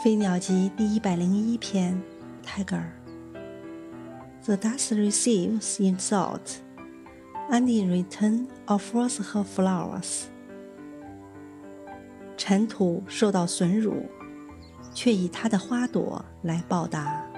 《飞鸟集》第一百零一篇，Tiger。The dust receives insult, and in return offers her flowers。尘土受到损辱，却以它的花朵来报答。